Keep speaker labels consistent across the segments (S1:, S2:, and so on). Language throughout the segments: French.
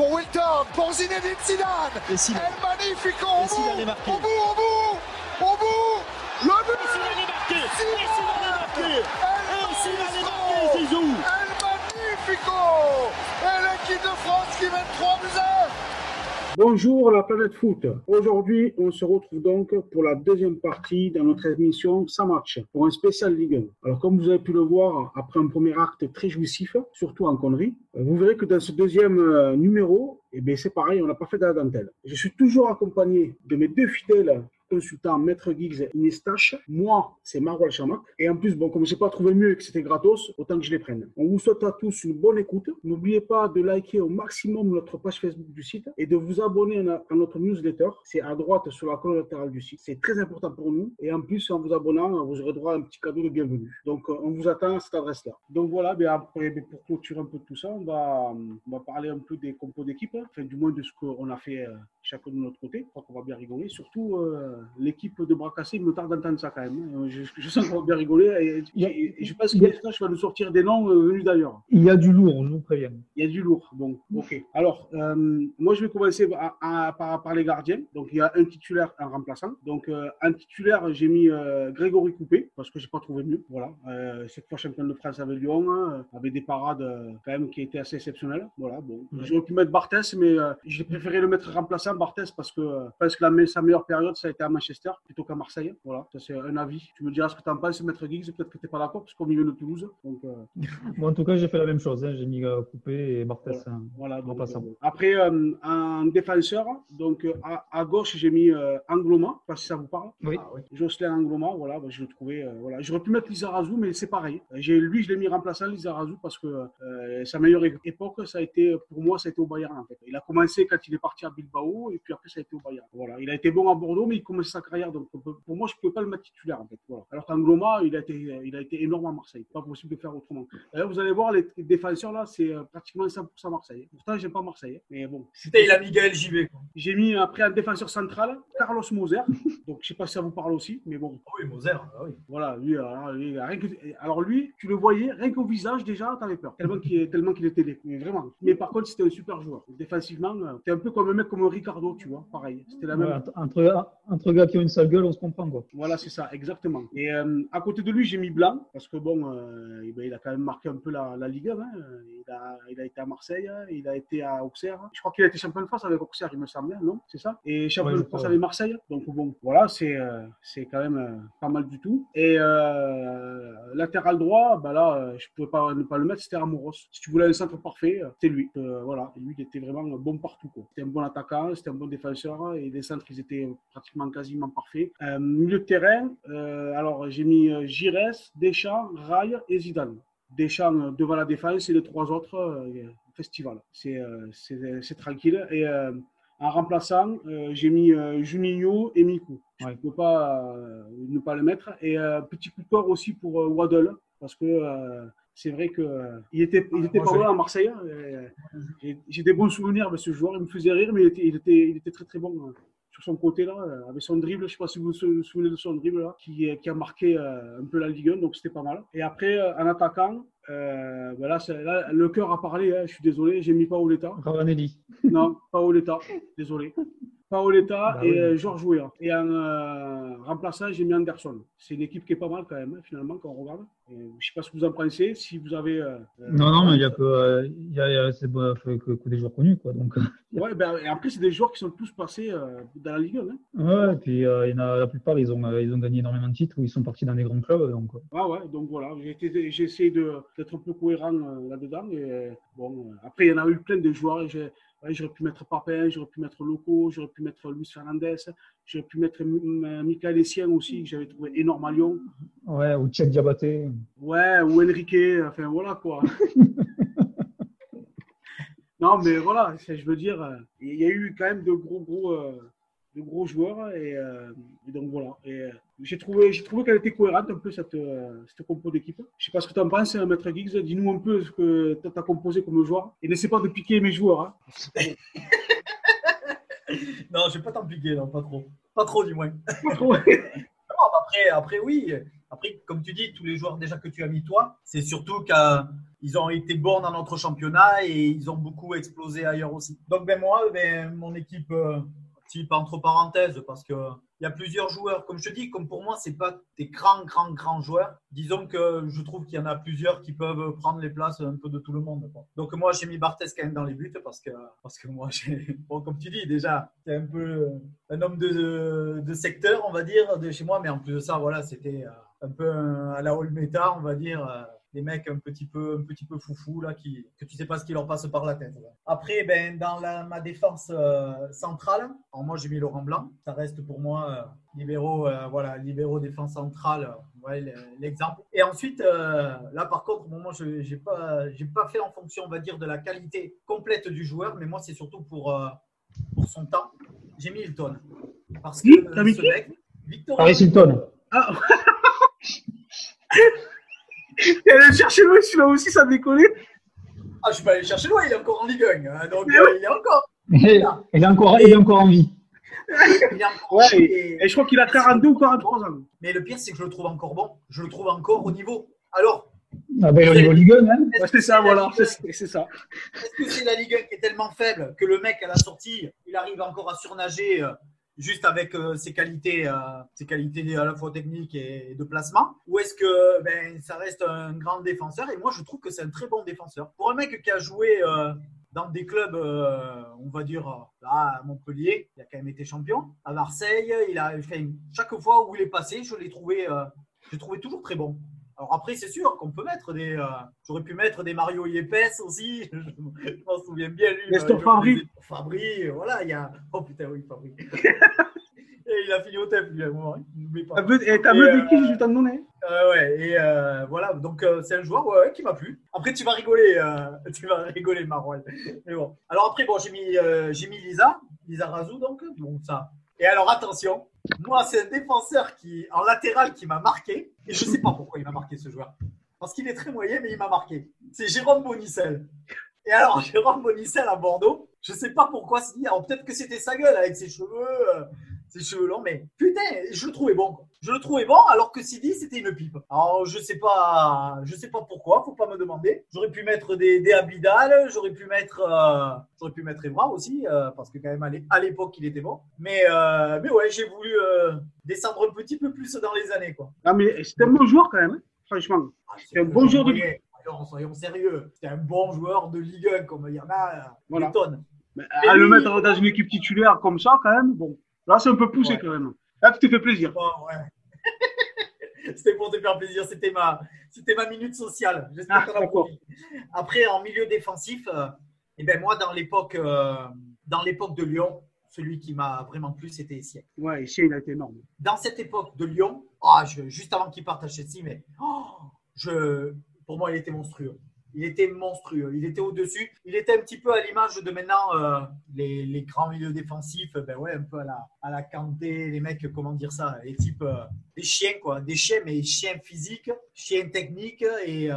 S1: Pour Wilton, pour Zinedine Zidane.
S2: Et
S1: El Magnifico au bout, au bout, au bout, au bout. Le but
S2: Zidane est marqué. Et
S1: Zidane
S2: Zidane est marqué.
S1: El
S2: Et Zidane est
S1: Magnifico
S2: marqué, Zizou.
S1: El Magnifico Et l'équipe de France qui mène 3 buts à 1
S3: Bonjour la planète foot. Aujourd'hui, on se retrouve donc pour la deuxième partie de notre émission sans match pour un spécial Ligue 1. Alors comme vous avez pu le voir après un premier acte très jouissif, surtout en conneries, vous verrez que dans ce deuxième euh, numéro, eh bien c'est pareil, on n'a pas fait de la dentelle. Je suis toujours accompagné de mes deux fidèles consultants Maître Giggs et Nestache. Moi, c'est Marwal Chamak. Et en plus, bon, comme je n'ai pas trouvé mieux et que c'était gratos, autant que je les prenne. On vous souhaite à tous une bonne écoute. N'oubliez pas de liker au maximum notre page Facebook du site et de vous abonner à notre newsletter. C'est à droite sur la colonne latérale du site. C'est très important pour nous. Et en plus, en vous abonnant, vous aurez droit à un petit cadeau de bienvenue. Donc, euh, on vous attend à cette adresse-là. Donc voilà, bien après, bien, pour clôturer un peu tout ça, on va, on va parler un peu des compos d'équipe, hein. enfin du moins de ce qu'on a fait euh, chacun de notre côté. Je crois qu'on va bien rigoler. Surtout euh, l'équipe de bras cassés, il me tarde d'entendre ça quand même. Je, je sens qu'on va bien rigoler et, et- et je pense que
S4: a-
S3: va nous sortir des noms euh, venus d'ailleurs.
S4: Il y a du lourd, je vous préviens.
S3: Il y a du lourd. Bon, ok. Alors, euh, moi, je vais commencer à- à- par, par les gardiens. Donc, il y a un titulaire, un remplaçant. Donc, euh, un titulaire, j'ai mis euh, Grégory Coupé parce que j'ai pas trouvé mieux. Voilà. Euh, cette fois champion de France avec Lyon, hein, avec des parades quand même qui étaient assez exceptionnelles. Voilà. Bon, j'aurais pu mettre Barthès, mais j'ai préféré le mettre remplaçant Barthès parce que parce que la, sa meilleure période, ça a été Manchester plutôt qu'à Marseille. Voilà. Ça, c'est un avis. Tu me diras ce que tu en penses, Maître Giggs. Peut-être que tu n'es pas d'accord parce qu'on vient de Toulouse. Donc, euh,
S4: en tout cas, j'ai fait la même chose. hein. J'ai mis euh, Coupé et Barthès. hein.
S3: Voilà, donc, euh, après, euh, un défenseur, donc euh, à, à gauche, j'ai mis Angloma, je sais pas si ça vous parle.
S4: Oui.
S3: Ah. Jocelyn Angloma, voilà, bah, je le trouvais. voilà. J'aurais pu mettre Lizarazu, mais c'est pareil. Lui, je l'ai mis remplaçant, Lizarazu, parce que sa meilleure époque, ça a été, pour moi, ça a été au Bayern. En fait. Il a commencé quand il est parti à Bilbao, et puis après, ça a été au Bayern. Voilà. Il a été bon à Bordeaux, mais il commençait sa carrière. Donc, pour moi, je ne pouvais pas le mettre titulaire, en fait. Voilà. Alors qu'Angloma, il, a été- il a été énorme à Marseille. Pas possible de faire autrement. D'ailleurs, vous allez voir, les défenseurs, là, c'est euh, pratiquement 100% Marseille. Pourtant, j'aime pas Marseille. Mais bon,
S5: C'était il a Miguel JB. Quoi.
S3: j'ai mis après un défenseur central, Carlos Moser. Donc, je sais pas si ça vous parle aussi, mais bon,
S5: Ah oui, Moser. ah oui.
S3: voilà, lui, alors, lui, rien que- alors lui, tu le voyais, rien qu'au visage déjà, t'avais peur. Tellement qu'il est- tellement qu'il était laid. Mais vraiment. Mais par contre, c'était un super joueur. Défensivement, euh, c'était un peu comme un mec comme Ricardo, tu vois, pareil. C'était la
S4: Ouais,
S3: même.
S4: entre, entre- entre gars qui ont une sale gueule, on se comprend. Quoi.
S3: Voilà, c'est ça, exactement. Et euh, à côté de lui, j'ai mis Blanc, parce que bon, euh, eh ben, il a quand même marqué un peu la, la Ligue 1. hein. Il, a, il a été à Marseille, hein, il a été à Auxerre. Je crois qu'il a été champion de France avec Auxerre, il me semble, non C'est ça? Et champion
S4: Ouais,
S3: de France avec Marseille. Donc bon, voilà, c'est euh, c'est quand même pas mal du tout. Et latéral droit, bah là, je pouvais pas ne pas le mettre, c'était Amoros. Si tu voulais un centre parfait, c'était lui. Voilà, lui, il était vraiment bon partout. quoi. C'était un bon attaquant, c'était un bon défenseur, et les centres, ils étaient pratiquement quasiment parfaits. Euh, milieu de terrain, euh, alors j'ai mis euh, Gires, Deschamps, Rail et Zidane. Deschamps euh, devant la défense et les trois autres, euh, festival. C'est tranquille. Et en remplaçant, j'ai mis Juninho et Miku. Je ne
S4: Ouais.
S3: peux pas ne pas le mettre. Et petit coup de cœur aussi pour Waddle, parce que c'est vrai que euh, était, il était pas loin à Marseille. hein, J'ai des bons souvenirs de ce joueur. Il me faisait rire, mais il était, il était, il était très très bon euh, sur son côté là, euh, avec son dribble. Je ne sais pas si vous vous sou- souvenez de son dribble là, qui, qui a marqué euh, un peu la Ligue 1, donc c'était pas mal. Et après, euh, en attaquant, euh, ben là, le cœur a parlé. hein, je suis désolé, j'ai mis Paoletta.
S4: Ravanelli.
S3: Non, Paoletta, désolé. Paoletta
S4: Bah
S3: et
S4: oui.
S3: euh, Georges Weah. Et en euh, remplaçant, j'ai mis Anderson. C'est une équipe qui est pas mal quand même, hein, finalement, quand on regarde. Et je ne sais pas ce que vous en pensez. Si vous avez. euh,
S4: Non, non, mais il y a que, euh, il y a, il y a- c'est bon, que, que- que des joueurs connus. Quoi. Donc,
S3: Ouais, ben, et après, c'est des joueurs qui sont tous passés dans la Ligue 1. Hein.
S4: ouais, et puis il y en a, la plupart, ils ont, ils ont gagné énormément de titres ou ils sont partis dans des grands clubs. Donc,
S3: Ah ouais, donc voilà, j'ai essayé de- d'être un peu cohérent là-dedans. Et bon, après, il y en a eu plein de joueurs. et j'ai- ouais, J'aurais pu mettre Papin, j'aurais pu mettre Loco, j'aurais pu mettre Luis Fernandez, j'aurais pu mettre M- Michael Essien aussi, que j'avais trouvé énorme à Lyon.
S4: ouais, ou Tchèque Diabaté.
S3: Ouais, ou Enrique, enfin voilà quoi. non, mais voilà, je veux dire, euh, il y a eu quand même de gros, gros, euh, de gros joueurs. Et, euh, et donc voilà. Et, euh, j'ai trouvé, j'ai trouvé qu'elle était cohérente un peu cette, euh, cette compo d'équipe. Je sais pas ce que tu en penses, hein, Maître Giggs. Dis-nous un peu ce que tu as composé comme joueur. Et n'essaie pas de piquer mes joueurs. hein.
S5: Non, je vais pas t'impliquer, non, pas trop. Pas trop, du moins.
S3: Pas trop.
S5: après, après, oui. Après, comme tu dis, tous les joueurs déjà que tu as mis toi, c'est surtout qu'ils ont été bons dans notre championnat et ils ont beaucoup explosé ailleurs aussi. Donc, ben moi, ben, mon équipe type entre parenthèses, parce que il y a plusieurs joueurs. Comme je te dis, comme pour moi, c'est pas des grands, grands, grands joueurs. Disons que je trouve qu'il y en a plusieurs qui peuvent prendre les places un peu de tout le monde. Donc moi, j'ai mis Barthez quand même dans les buts parce que, parce que moi, j'ai, bon, comme tu dis, déjà, c'est un peu un homme de, de secteur, on va dire, de chez moi. Mais en plus de ça, voilà, c'était euh, un peu à la Olmeta, on va dire. Des mecs un petit peu un petit peu foufou là qui que tu sais pas ce qui leur passe par la tête. là. Après ben dans la, ma défense euh, centrale, alors moi j'ai mis Laurent Blanc, ça reste pour moi euh, libéraux euh, voilà, libéraux défense centrale, euh, ouais, le- l'exemple. Et ensuite là par contre bon, moi je j'ai pas j'ai pas fait en fonction on va dire de la qualité complète du joueur, mais moi c'est surtout pour pour son temps. J'ai mis Hilton parce que
S3: mis
S5: ce mec Victor
S4: Paris Hilton.
S3: Ah Et aller le chercher loin, celui-là aussi, ça décollait.
S5: Ah, je suis pas allé le chercher loin, il est encore en Ligue 1. hein, donc, euh, il est encore.
S4: il, est encore, il est encore en vie.
S5: Il est encore
S3: Ouais,
S5: et-
S3: Et je crois qu'il a 42 ou 43 ans.
S5: Mais le pire, c'est que je le trouve encore bon. Je le trouve encore au niveau. Alors,
S4: Ah ben, au niveau Ligue 1, hein.
S3: c'est ça, voilà,
S5: Ligue 1
S3: c'est c'est ça.
S5: Est-ce que c'est la Ligue 1 qui est tellement faible que le mec, à la sortie, il arrive encore à surnager euh, juste avec euh, ses qualités, euh, ses qualités à la fois techniques et de placement Ou est-ce que ben, ça reste un grand défenseur? Et moi, je trouve que c'est un très bon défenseur. Pour un mec qui a joué euh, dans des clubs, on va dire, là, à Montpellier, il a quand même été champion. À Marseille, il a fait chaque fois où il est passé, je l'ai trouvé, je l'ai trouvé toujours très bon. Alors après, c'est sûr qu'on peut mettre des. euh, J'aurais pu mettre des Mario Yepes aussi. Je m'en souviens bien, lui.
S3: Nestor
S5: je
S3: Fabry.
S5: Fabry, voilà, il y a. Oh putain, oui, Fabry. Et il a fini au TEF, lui, à un moment. hein. Pas.
S3: Vu et t'as
S5: euh,
S3: de qui je t'en donner?
S5: Euh, ouais, et euh, voilà, donc euh, c'est un joueur ouais, qui m'a plu. Après, tu vas rigoler, tu vas rigoler, Marouel. Mais bon. Alors après, bon, j'ai mis, j'ai mis Lisa, Lisa Razou, donc, donc ça. Et alors attention, moi, c'est un défenseur qui, en latéral qui m'a marqué, et je sais pas pourquoi il m'a marqué ce joueur. Parce qu'il est très moyen, mais il m'a marqué. C'est Jérôme Bonicel. Et alors, Jérôme Bonicel à Bordeaux, je sais pas pourquoi, alors peut-être que c'était sa gueule avec ses cheveux, euh, ses cheveux longs, mais putain, je le trouvais bon. quoi. Je le trouvais bon, alors que Sidi, c'était une pipe. Alors, je sais pas, je sais pas pourquoi, faut pas me demander. J'aurais pu mettre des, des Abidal, j'aurais pu mettre, euh, j'aurais pu mettre Evra aussi, euh, parce que quand même, à l'é- à l'époque, il était bon. Mais, euh, mais ouais, j'ai voulu euh, descendre un petit peu plus dans les années, quoi.
S3: Ah, mais c'était un bon joueur quand même, hein, franchement.
S5: Ah,
S3: C'est un bon joueur de
S5: moyen. Alors, soyons sérieux. C'était un bon joueur de Ligue 1, comme il y en a
S3: Voilà.
S5: des tonnes.
S3: Mais à le mettre dans une équipe titulaire comme ça, quand même, bon. Là, c'est un peu poussé
S5: Ouais.
S3: quand même. Là, tu te fais plaisir.
S5: Ouais. C'était pour te faire plaisir, c'était ma, c'était ma minute sociale. J'espère
S3: Ah.
S5: Après, en milieu défensif, euh, eh ben moi, dans l'époque, euh, dans l'époque de Lyon, celui qui m'a vraiment plu, c'était Essien.
S3: Ouais, ici, il a été énorme.
S5: Dans cette époque de Lyon, je- juste avant qu'il parte à Chelsea, mais oh, je, pour moi, il était monstrueux. Il était monstrueux. Il était au-dessus. Il était un petit peu à l'image de maintenant euh, les, les grands milieux défensifs. Ben ouais, un peu à la, à la Kanté, les mecs, comment dire ça, les types euh, des chiens quoi, des chiens mais chiens physiques, chiens techniques et, euh,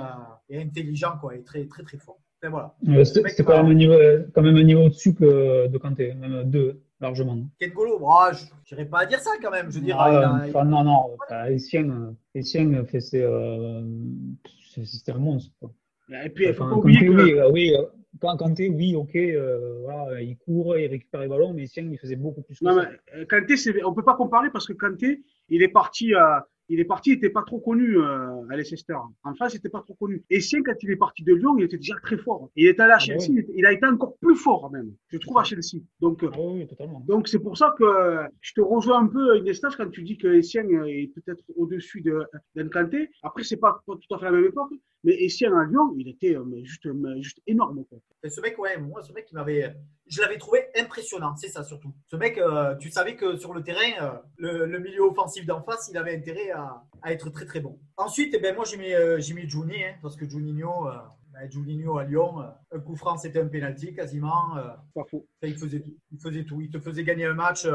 S5: et intelligents quoi, et très très très forts. Ben voilà.
S4: Euh, C'était quand, même un niveau- quand même un niveau au-dessus que de Kanté, même deux, largement.
S5: Ken Golo, bon, je n'irais pas à dire ça quand même. Je dire,
S4: Ah,
S5: il a-
S4: enfin, non, non, enfin, Essien, Essien fait ses, c'était un monstre. quoi.
S3: Et puis, il faut
S4: Enfin,
S3: pas oublier
S4: Kanté,
S3: que.
S4: oui, euh, oui, euh, quand Kanté, oui, ok, euh, voilà, il court, il récupère les ballons, mais Essien, il faisait beaucoup plus que
S3: Non,
S4: ça.
S3: mais euh, Kanté, on peut pas comparer parce que Kanté, il est parti à. Il est parti, il était pas trop connu euh, à Leicester. En France, il était pas trop connu. Et quand il est parti de Lyon, il était déjà très fort. Il est allé à
S4: Ah,
S3: Chelsea,
S4: oui.
S3: il a été encore plus fort même, je trouve, à Chelsea. Donc, euh,
S4: Ah oui,
S3: donc c'est pour ça que euh, je te rejoins un peu, Inestage, quand tu dis que euh, est peut-être au-dessus de- d'un Kanté. Après, c'est pas tout à fait la même époque, mais Essien à Lyon, il était euh, mais juste, mais juste énorme. Quoi.
S5: Et ce mec, ouais, moi, ce mec, il m'avait, je l'avais trouvé impressionnant, c'est ça surtout. Ce mec, euh, tu savais que sur le terrain, euh, le, le milieu offensif d'en face, il avait intérêt à, à être très très bon. Ensuite, eh ben, moi, j'ai mis, euh, j'ai mis Juni, hein, parce que Juninho, ben, Juninho à Lyon, un coup franc, c'était un penalty quasiment.
S3: Pas faux.
S5: Enfin, il faisait tout. Il faisait tout. Il te faisait gagner un match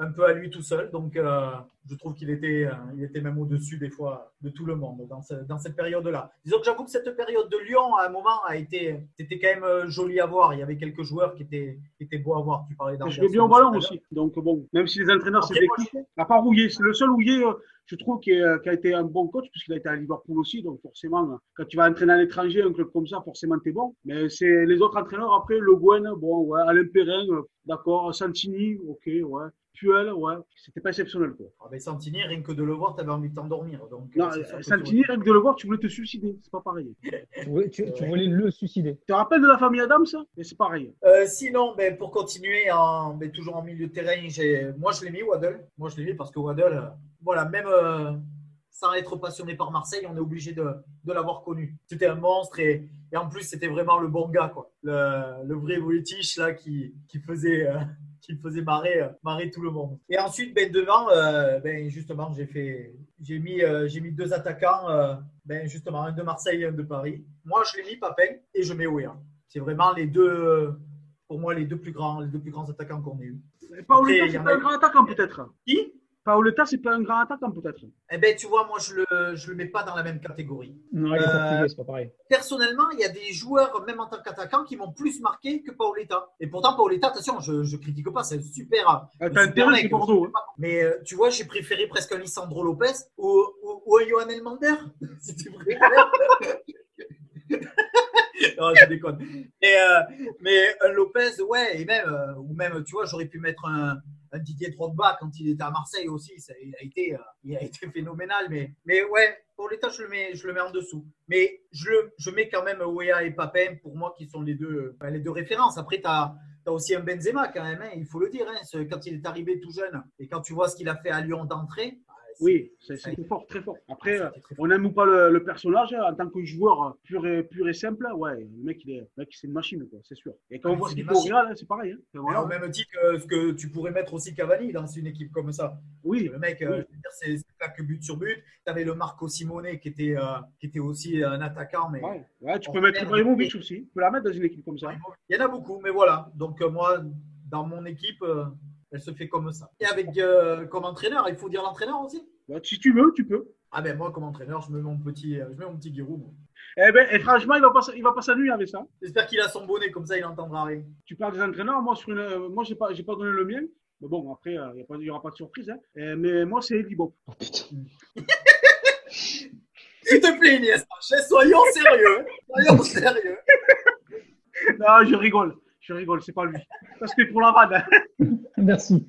S5: un peu à lui tout seul. Donc, euh, je trouve qu'il était, euh, il était même au-dessus des fois de tout le monde dans, ce- dans cette période-là. Disons que j'avoue que cette période de Lyon, à un moment, a été, c'était quand même euh, joli à voir. Il y avait quelques joueurs qui étaient, qui étaient beaux à voir. Tu parlais
S3: Je
S5: d'Anderson
S3: vais bien au ballon aussi. Donc bon, même si les entraîneurs c'est des à part Rouillé, c'est le seul Rouillé, euh, je trouve qu'il a, qu'il a été un bon coach puisqu'il a été à Liverpool aussi. Donc forcément, quand tu vas entraîner à l'étranger, un club comme ça, forcément, t'es bon. Mais c'est les autres entraîneurs après, Le Guen, bon, ouais, Alain Perrin, d'accord, Santini, ok, ouais. Puel, ouais, c'était pas exceptionnel quoi.
S5: Ah, ben Santini, rien que de le voir, t'avais envie de t'endormir. Donc,
S3: Non,
S5: euh,
S3: Santini, rien que de le voir, tu voulais te suicider, c'est pas pareil.
S4: Tu voulais, tu- tu voulais le suicider.
S3: Tu te rappelles de la famille Adams ça? Mais c'est pareil.
S5: Euh, sinon, ben, pour continuer, en, ben, toujours en milieu de terrain, j'ai, moi je l'ai mis Waddle. Moi je l'ai mis parce que Waddle, euh, voilà, même euh, sans être passionné par Marseille, on est obligé de, de l'avoir connu. C'était un monstre et, et en plus c'était vraiment le bon gars, quoi. Le, le vrai British là qui, qui faisait. Qui faisait marrer, euh, marrer tout le monde. Et ensuite, ben, devant, euh, ben, justement, j'ai fait, j'ai mis, euh, j'ai mis deux attaquants, ben, justement, un de Marseille et un de Paris. Moi, je l'ai mis Papin et je mets Ouéa. C'est vraiment les deux, pour moi, les deux plus grands, les deux plus grands attaquants qu'on ait eu.
S3: Paoletta, c'est pas un grand attaquant peut-être.
S5: Qui?
S3: Paoletta, c'est pas un grand attaquant peut-être.
S5: Eh ben, tu vois, moi, je le, je le mets pas dans la même catégorie.
S4: Non, il est
S5: Euh,
S4: portugais, c'est pas pareil.
S5: Personnellement, il y a des joueurs, même en tant qu'attaquant, qui m'ont plus marqué que Paoletta. Et pourtant, Paoletta, attention, je, je critique pas, c'est super.
S3: Ah,
S5: un
S3: T'as
S5: super
S3: intérêt,
S5: mec.
S3: c'est Bordeaux. hein.
S5: Mais euh, tu vois, j'ai préféré presque un Lisandro Lopez ou, ou, ou un Johan Elmander. C'était vrai. non, je déconne. Et, euh, mais un Lopez, ouais, et même, euh, ou même, tu vois, j'aurais pu mettre un Didier Drogba quand il était à Marseille aussi. Ça, il, a été, euh, il a été phénoménal. Mais, mais ouais, pour l'état, je le mets, je le mets en dessous. Mais je, le- je mets quand même Wea et Papin pour moi qui sont les deux, ben, les deux références. Après, tu as, aussi un Benzema quand même, hein, il faut le dire. hein, quand il est arrivé tout jeune et quand tu vois ce qu'il a fait à Lyon d'entrée.
S3: Oui, c'était
S5: été-
S3: fort, très fort. Après,
S5: très
S3: on aime ou pas le, le personnage, hein, en tant que joueur pur et, pur et simple, ouais, le mec, il est, c'est une machine, quoi, c'est sûr. Et quand on voit
S5: c'est
S3: ce qu'il fait au. Real, hein, c'est pareil. Hein. Enfin,
S5: Et
S3: voilà.
S5: au même titre que tu pourrais mettre aussi Cavani dans une équipe comme ça.
S3: Oui,
S5: Le mec, euh,
S3: oui.
S5: c'est que but sur but. Tu avais le Marco Simone qui était, euh, qui était aussi un attaquant, mais
S3: Ouais, ouais, tu peux mettre. Ibrahimovic aussi. Tu peux la mettre dans une équipe comme ça.
S5: il y en a beaucoup. Mais voilà. Donc, euh, moi, dans mon équipe, euh, elle se fait comme ça. Et avec euh, comme entraîneur, il faut dire l'entraîneur aussi
S3: Ouais, si tu veux, tu peux.
S5: Ah ben moi, comme entraîneur, je mets mon petit, euh, je mets mon petit Giroud. moi.
S3: Eh ben, et franchement, il va pas, il va pas s'ennuyer avec ça.
S5: J'espère qu'il a son bonnet, comme ça, il n'entendra rien.
S3: Tu parles des entraîneurs, moi, sur une, euh, moi, j'ai pas, j'ai pas donné le mien. Mais bon, après, il n'y aura pas de surprise. Hein. Euh, mais moi, c'est Eddie Bob.
S4: Oh putain.
S5: S'il te plaît, Iniesta, soyons sérieux. Soyons sérieux.
S3: non, je rigole. Je rigole, c'est pas lui. Ça, c'était pour la vanne. hein.
S4: Merci.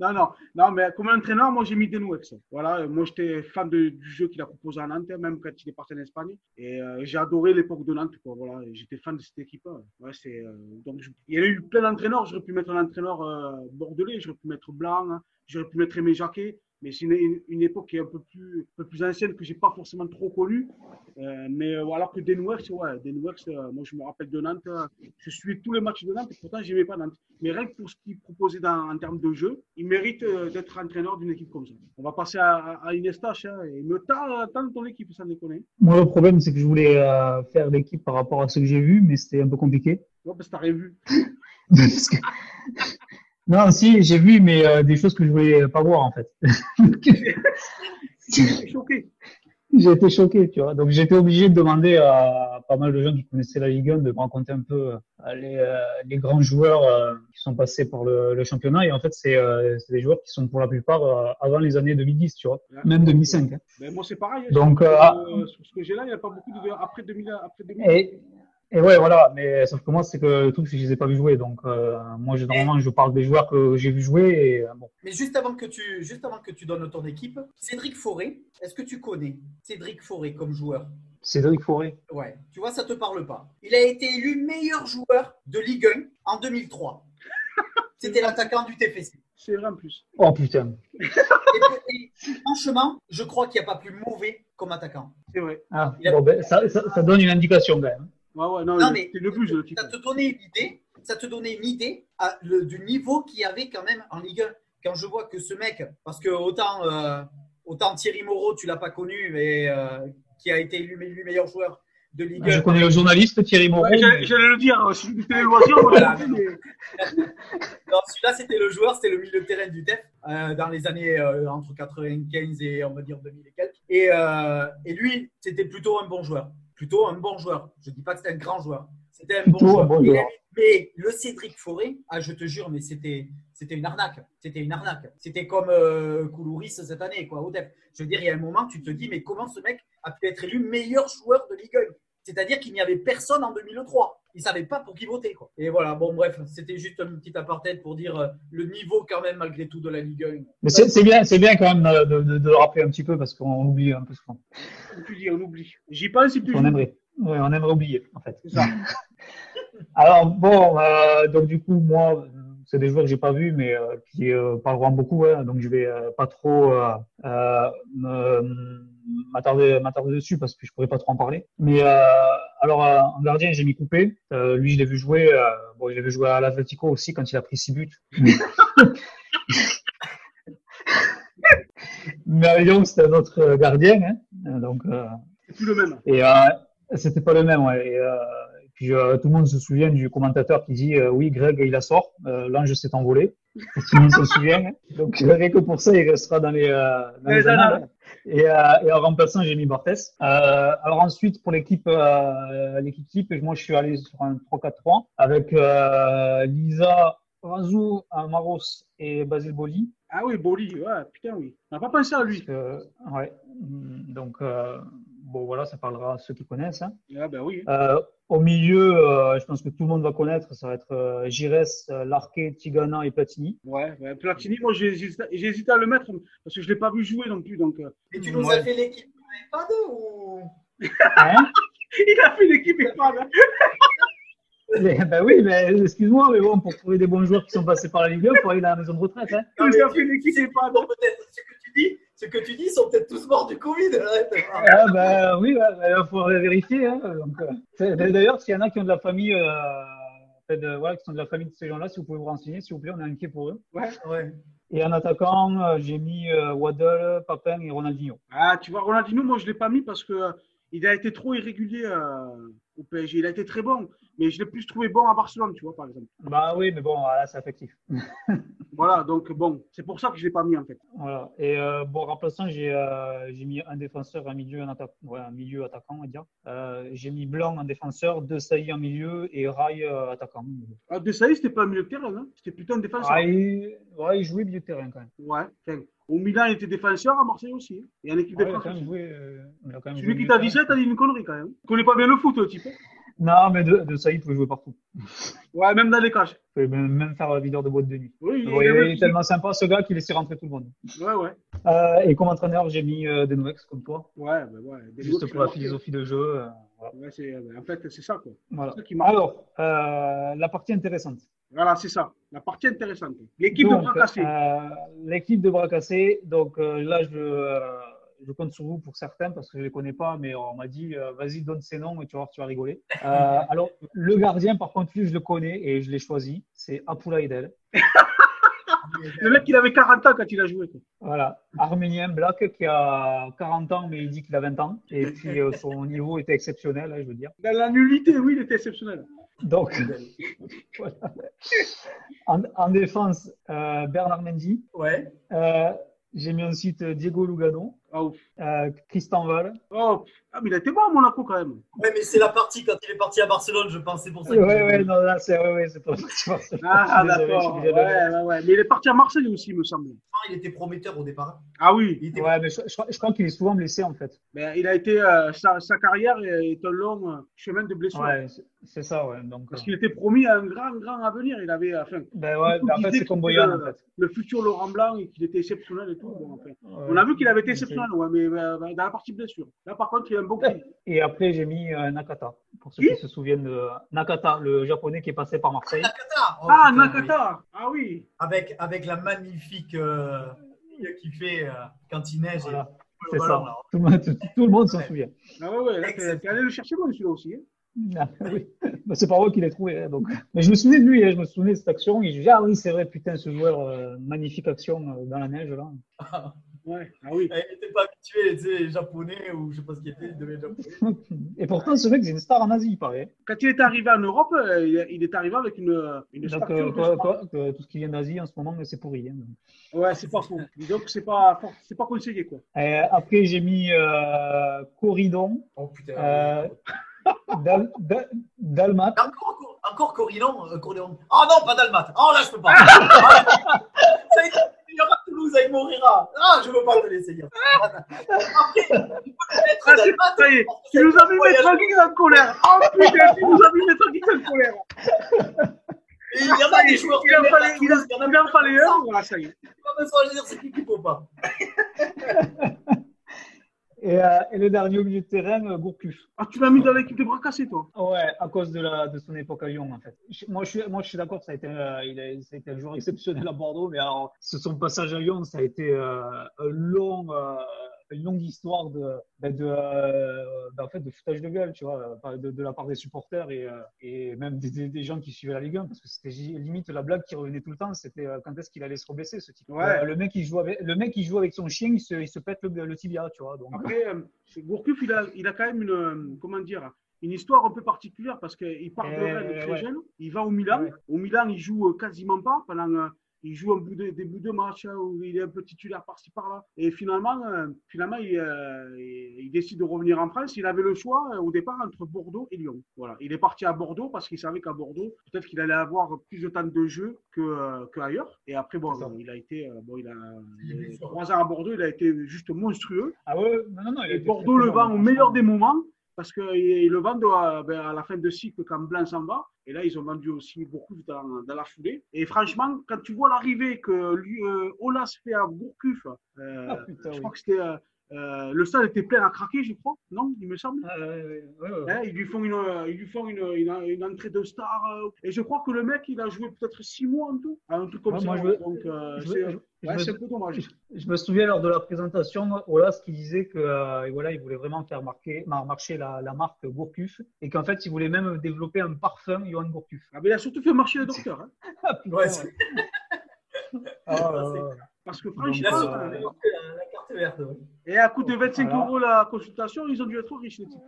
S3: Non, non, non, mais comme entraîneur, moi j'ai mis Denouex. Voilà, moi j'étais fan de- du jeu qu'il a proposé à Nantes, même quand il est parti en Espagne. Et euh, j'ai adoré l'époque de Nantes, quoi. Voilà, j'étais fan de cette équipe. Ouais, c'est, euh, donc, je- il y a eu plein d'entraîneurs. J'aurais pu mettre un entraîneur euh, bordelais, j'aurais pu mettre Blanc, hein, j'aurais pu mettre Aimé Jacquet. Mais c'est une, une- époque qui est un peu plus, un peu plus ancienne que j'ai pas forcément trop connue. Euh, mais euh, alors que Denouex, ouais, euh, moi je me rappelle de Nantes, je suivais tous les matchs de Nantes et pourtant j'aimais pas Nantes. Mais rien que pour ce qu'il proposait dans- en termes de jeu, il mérite d'être entraîneur d'une équipe comme ça. On va passer à, à, Inestache. Hein, et me tant ton équipe, sans déconner.
S4: Moi, le problème, c'est que je voulais faire l'équipe par rapport à ce que j'ai vu, mais c'était un peu compliqué.
S3: Ouais, parce que t'as rien vu.
S4: Parce que- Non, si, j'ai vu, mais euh, des choses que je voulais pas voir, en fait.
S3: J'étais choqué.
S4: j'ai été choqué, tu vois. Donc, j'ai été obligé de demander à pas mal de gens qui connaissaient la Ligue 1 de me raconter un peu euh, les, euh, les grands joueurs euh, qui sont passés par le, le championnat. Et en fait, c'est des joueurs qui sont pour la plupart avant les années 2010, tu vois. Même 2005. hein.
S3: Ben, moi c'est pareil. hein.
S4: Donc,
S3: Sur-
S4: euh, ah.
S3: sur ce que j'ai là, il n'y a pas beaucoup de après 2000. Après 2000.
S4: Et, et ouais, voilà. Mais sauf que moi, c'est que le truc, c'est que je les ai pas vus jouer. Donc, euh, moi, je- normalement, je parle des joueurs que j'ai vus jouer. Et euh, bon.
S5: Mais juste avant que tu, juste avant que tu donnes ton équipe, Cédric Forêt, est-ce que tu connais Cédric Forêt comme joueur?
S4: Cédric Forêt.
S5: Ouais, tu vois, ça te parle pas. Il a été élu meilleur joueur de Ligue 1 en 2003. C'était l'attaquant du TFC.
S3: C'est vrai en plus.
S4: Oh putain.
S5: Et, et franchement, je crois qu'il n'y a pas plus mauvais comme attaquant.
S3: C'est vrai.
S4: Ah,
S5: Il a-
S4: bon, ben, ça, ça, ça donne une indication quand même.
S3: Ouais, ouais, non,
S5: mais
S3: le
S5: ça te donnait une idée, ça te donnait une idée à- le- du niveau qu'il y avait quand même en Ligue 1. Quand je vois que ce mec, parce que autant, euh, autant Thierry Moreau, tu l'as pas connu, mais euh, qui a été élu élu meilleur joueur de Ligue 1.
S4: Je connais le journaliste Thierry Moreau.
S3: Ouais, j'allais- le dire, si c'était les loisirs,
S5: Voilà.
S3: mais-
S5: Non, celui-là, c'était le joueur, c'était le milieu de terrain du TEF euh, dans les années euh, entre 95 et on va dire 2000 et quelques. Et, euh, et lui, c'était plutôt un bon joueur. Plutôt un bon joueur. Je dis pas que c'était un grand joueur. C'était un bon joueur.
S4: bon
S5: Mais le Cédric Forêt, ah, je te jure, mais c'était c'était une arnaque. C'était une arnaque. C'était comme euh, Koulouris cette année, quoi, au def. Je veux dire, il y a un moment, tu te dis, mais comment ce mec a pu être élu meilleur joueur de Ligue 1 C'est-à-dire qu'il n'y avait personne en 2003. Ils ne savaient pas pour qui voter. Quoi. Et voilà, bon, bref, c'était juste une petite apartheid pour dire euh, le niveau, quand même, malgré tout, de la Ligue 1.
S4: Mais c'est c'est bien, c'est bien quand même euh, de, de, de le rappeler un petit peu parce qu'on oublie un peu souvent.
S3: Tu dis, on oublie. J'y pense et puis
S4: On aimerait, ouais, on aimerait oublier en fait.
S3: C'est ça.
S4: Alors bon, euh, donc du coup moi, c'est des joueurs que j'ai pas vus mais euh, qui euh, parleront beaucoup, hein, donc je vais euh, pas trop euh, euh, me- m'attarder m'attarder dessus parce que je pourrais pas trop en parler. Mais euh, alors euh, en gardien j'ai mis coupé. Euh, lui je l'ai vu jouer. euh, bon, je l'ai vu jouer à l'Atletico aussi quand il a pris six buts. mais à Lyon c'était un autre gardien, hein, donc. euh,
S3: plus le même.
S4: et c'était pas le même, ouais. Et, et puis tout le monde se souvient du commentateur qui dit oui, Greg, il la sort. L'ange s'est envolé. Tout le monde se souvient. hein. Donc rien que pour ça, il restera dans les, euh, dans les
S3: Les
S4: annales.
S3: annales.
S4: Et, euh, et en remplaçant, j'ai mis. Euh, alors ensuite, pour l'équipe, euh, l'équipe type, moi je suis allé sur un 3-4-3 avec Lisa, Razou, Maros et Basile Boli.
S3: Ah oui, Boli, ouais, putain, oui. On n'a pas pensé à lui.
S4: Ouais. Donc euh, bon, voilà, ça parlera à ceux qui connaissent. hein.
S3: Ah ben oui.
S4: Euh, au milieu, euh, je pense que tout le monde va connaître, ça va être euh, Gires, euh, Larquet, Tigana et Platini.
S3: Ouais, ouais. Platini, moi j'ai hésité j'ai hésité à le mettre parce que je ne l'ai pas vu jouer non plus. Donc, euh,
S5: Mais tu nous
S4: Ouais.
S5: as fait l'équipe de iPad ou?
S4: Hein?
S3: Il a fait l'équipe EHPAD. hein.
S4: Mais- ben oui, mais excuse-moi, mais bon, pour trouver des bons joueurs qui sont passés par la Ligue 1, il faut aller dans la maison de retraite. Hein.
S5: Non, mais
S3: Il a fait l'équipe EHPAD.
S5: Bon, peut-être, ce que tu dis, ce que tu dis, ils sont peut-être tous morts du Covid. arrête.
S4: Ah, ben oui, il faut vérifier. Hein. Euh, D'ailleurs, s'il y en a qui ont de la famille, euh, de- voilà, qui sont de la famille de ces gens-là, si vous pouvez vous renseigner, s'il vous plaît, on est inquiet pour eux.
S3: Ouais.
S5: Ouais.
S4: Et en attaquant, euh, j'ai mis euh, Waddle, Papin et Ronaldinho.
S3: Ah, tu vois, Ronaldinho, moi je ne l'ai pas mis parce que euh, il a été trop irrégulier euh, au PSG. Il a été très bon, mais je l'ai plus trouvé bon à Barcelone, tu vois, par exemple.
S4: Bah oui, mais bon, là, c'est affectif.
S3: Voilà, donc bon, c'est pour ça que je ne l'ai pas mis en fait.
S4: Voilà. Et euh, bon, remplaçant, j'ai euh, j'ai mis un défenseur, un milieu, un, ouais, un milieu attaquant, on va dire. Euh, j'ai mis Blanc en défenseur, De Sailly en milieu et Rai euh, attaquant.
S3: Ah, Desailly, c'était pas un milieu de terrain, hein. c'était plutôt un défenseur.
S4: Rai, ouais, il jouait milieu de terrain quand même.
S3: Ouais, enfin, au Milan, il était défenseur, à Marseille aussi. hein. Et en équipe
S4: Ouais,
S3: de
S4: il a
S3: France
S4: joué. euh, il même
S3: Celui
S4: joué
S3: qui t'a
S4: de
S3: dit ça, t'as dit une connerie quand même. Il connaît pas bien le foot, le type.
S4: Non, mais De, de Sailly pouvait jouer partout.
S3: Ouais, même dans les cages.
S4: Il pouvait même, même faire videur de boîte de nuit.
S3: Oui, il est-
S4: il est tellement sympa ce gars qu'il laissait rentrer tout le monde.
S3: Ouais, ouais.
S4: Euh, et comme entraîneur, j'ai mis euh, Denoex comme toi,
S3: Ouais, ben ouais. Des
S4: juste pour la philosophie de jeu. euh, voilà.
S3: Ouais, euh, en fait, c'est ça, quoi.
S4: Voilà.
S3: Ça qui.
S4: Alors, euh, la partie intéressante.
S3: Voilà, c'est ça. La partie intéressante. L'équipe de bras cassés.
S4: L'équipe de bras cassés. Donc là, je, je compte sur vous pour certains parce que je les connais pas, mais on m'a dit euh, vas-y, donne ces noms et tu vas voir, tu vas rigoler. Euh, alors, le gardien, par contre, lui, je le connais et je l'ai choisi. C'est Apula Idel.
S3: Le mec, il avait 40 ans quand il a joué. quoi.
S4: Voilà, Arménien Black qui a 40 ans, mais il dit qu'il a 20 ans. Et puis euh, son niveau était exceptionnel, hein, je veux dire.
S3: Dans la nullité, oui, il était exceptionnel.
S4: Donc, voilà. En, en défense, Bernard Mendy.
S5: Ouais.
S4: J'ai mis ensuite Diego Lugano,
S3: Ah, ouf.
S4: euh, Christian Val.
S3: Oh, ah, mais il a été bon à Monaco quand même.
S5: Ouais, mais c'est la partie quand il est parti à Barcelone, je pense. C'est pour ça.
S4: Ouais,
S5: que-
S4: ouais, non, là, c'est ouais, ouais, c'est pas-
S3: Ah, d'accord. Ouais, ouais, ouais. Mais il est parti à Marseille aussi, il me semble.
S5: Il était prometteur au départ.
S3: Ah oui.
S5: Il était
S4: Ouais, mais je, je crois- je crois qu'il est souvent blessé, en fait.
S3: Ben, il a été, euh, sa, sa carrière est un long chemin de blessure.
S4: Ouais, c'est- ça, ouais. Donc,
S3: Parce
S4: euh,
S3: qu'il était promis à un grand, grand avenir. Il avait, enfin,
S4: ben ouais, ben en fait, c'est comme Boyan,
S3: c'était
S4: en fait.
S3: le futur Laurent Blanc et qu'il était exceptionnel et tout. Bon, on
S4: Ouais.
S3: a vu qu'il avait été exceptionnel, ouais, mais euh, dans la partie blessure. Là, par contre, il a un bon.
S4: Et après, j'ai mis euh, Nakata. Pour ceux
S3: Qui
S4: qui se souviennent de Nakata, le japonais qui est passé par Marseille.
S5: Nakata. Oh,
S3: Ah,
S5: putain, oui.
S3: Nakata Ah oui
S5: Avec, avec la magnifique euh, qu'il fait euh, quand il neige.
S4: Voilà,
S5: et-
S4: c'est ça.
S5: ballon.
S4: Tout le monde, tout, tout le monde s'en souvient.
S3: Ah ouais, ouais, là, t'es allé le chercher loin celui-là aussi. hein.
S4: Ah, oui. C'est pas moi qui l'ai trouvé. hein, donc. Mais je me souvenais de lui, hein, je me souvenais de cette action. Et je me dis, ah oui, c'est vrai, putain, ce joueur, euh, magnifique action euh, dans la neige. là.
S3: Ouais, ah oui.
S5: Il n'était pas habitué, tu sais, japonais ou je sais pas ce qu'il était, il devait être japonais.
S4: Et pourtant, ce mec, c'est une star en Asie, il paraît.
S3: Quand il est arrivé en Europe, euh, il est arrivé avec une, une
S4: Donc, euh, quoi- quoi, tout ce qui vient d'Asie en ce moment, c'est pourri. hein.
S3: Ouais, c'est pas faux. Donc, c'est pas, c'est pas conseillé, quoi.
S4: Après, j'ai mis euh, Corridon.
S5: Oh putain.
S4: Euh, Dal, Dal- Dalmat.
S5: Encore, encore Corillon, euh, Corillon. Ah non, pas Dalmat. Oh là, je peux pas. Ça a été il y aura Toulouse avec Morira. Ah, je veux pas te laisser dire. Après, tu peux mettre
S3: Ah, c'est-
S5: Dalmat.
S3: ça y est, tu nous as vu mettre Geeks en colère. Oh putain, tu nous as vu mettre Geeks en colère.
S5: Et Il y en a des joueurs
S3: Il en
S5: qui
S3: fallait, il en-
S5: il y en
S3: il fallait un, voilà, ça y est.
S5: pas besoin de dire c'est qui qui faut pas.
S4: Et, euh, et le dernier au milieu de terrain, euh, Gourcuff.
S3: Ah, tu l'as mis dans l'équipe de bras cassés, toi.
S4: Ouais, à cause de, la, de son époque à Lyon, en fait. Je- moi, je suis, moi, je suis d'accord, ça, a été, euh, il a, ça a été un joueur exceptionnel à Bordeaux, mais alors, ce- son passage à Lyon, ça a été euh, un long, une longue histoire de, ben, de, euh, ben, en fait, de foutage de gueule, tu vois, de, de la part des supporters et, euh, et même des, des, des gens qui suivaient la Ligue 1, parce que c'était limite la blague qui revenait tout le temps, c'était euh, quand est-ce qu'il allait se reblesser, ce type.
S3: Ouais.
S4: Le mec, il joue avec, le mec, il joue avec son chien, il se, il se pète le, le tibia, tu vois. Donc,
S3: Après, Gourcuff, il a, il a quand même une, comment dire, une histoire un peu particulière parce qu'il part de
S4: Euh,
S3: Rennes très
S4: ouais.
S3: jeune, il va au Milan.
S4: Ouais.
S3: Au Milan, il joue quasiment pas pendant. Il joue un bout de, des bouts de match hein, où il est un peu titulaire par-ci par-là. Et finalement, euh, finalement il, euh, il- il décide de revenir en France. Il avait le choix euh, au départ entre Bordeaux et Lyon. Voilà. Il est parti à Bordeaux parce qu'il savait qu'à Bordeaux, peut-être qu'il allait avoir plus de temps de jeu que, euh, que ailleurs. Et après, bon, il a été, euh, bon, il a
S5: Il
S3: trois ans à Bordeaux, il a été juste monstrueux.
S4: ah ouais, non, non, non, il
S3: Et Bordeaux le vend au meilleur des moments parce qu'ils le vendent à, ben, à la fin de cycle quand Blanc s'en va. Et là, ils ont vendu aussi beaucoup dans, dans la foulée. Et franchement, quand tu vois l'arrivée que lui, euh, Olas fait à Gourcuff, euh,
S4: Ah, putain,
S3: je
S4: oui.
S3: crois que c'était. Euh, le stade était plein à craquer, je crois. Non, il me semble.
S4: Ah, ouais, ouais, ouais, ouais.
S3: Hein, ils lui font une, euh, ils lui font une, une, une entrée de star. euh, et je crois que le mec, il a joué peut-être six mois en tout. Un truc comme ça.
S4: je
S3: Donc, c'est
S4: me- je
S3: ouais,
S4: me-
S3: c'est un peu dommage.
S4: je me souviens lors de la présentation, Olas qui disait que voilà, il voulait vraiment faire marquer, mar- marcher la, la marque Gourcuff et qu'en fait, il voulait même développer un parfum Johan Gourcuff.
S3: Ah, mais il a surtout fait marcher le docteur. hein.
S4: Ah, putain, Ah,
S3: parce que
S5: Il a
S3: franchement. Et à coût de 25
S4: Voilà.
S3: euros la consultation, ils ont dû être riches, les types.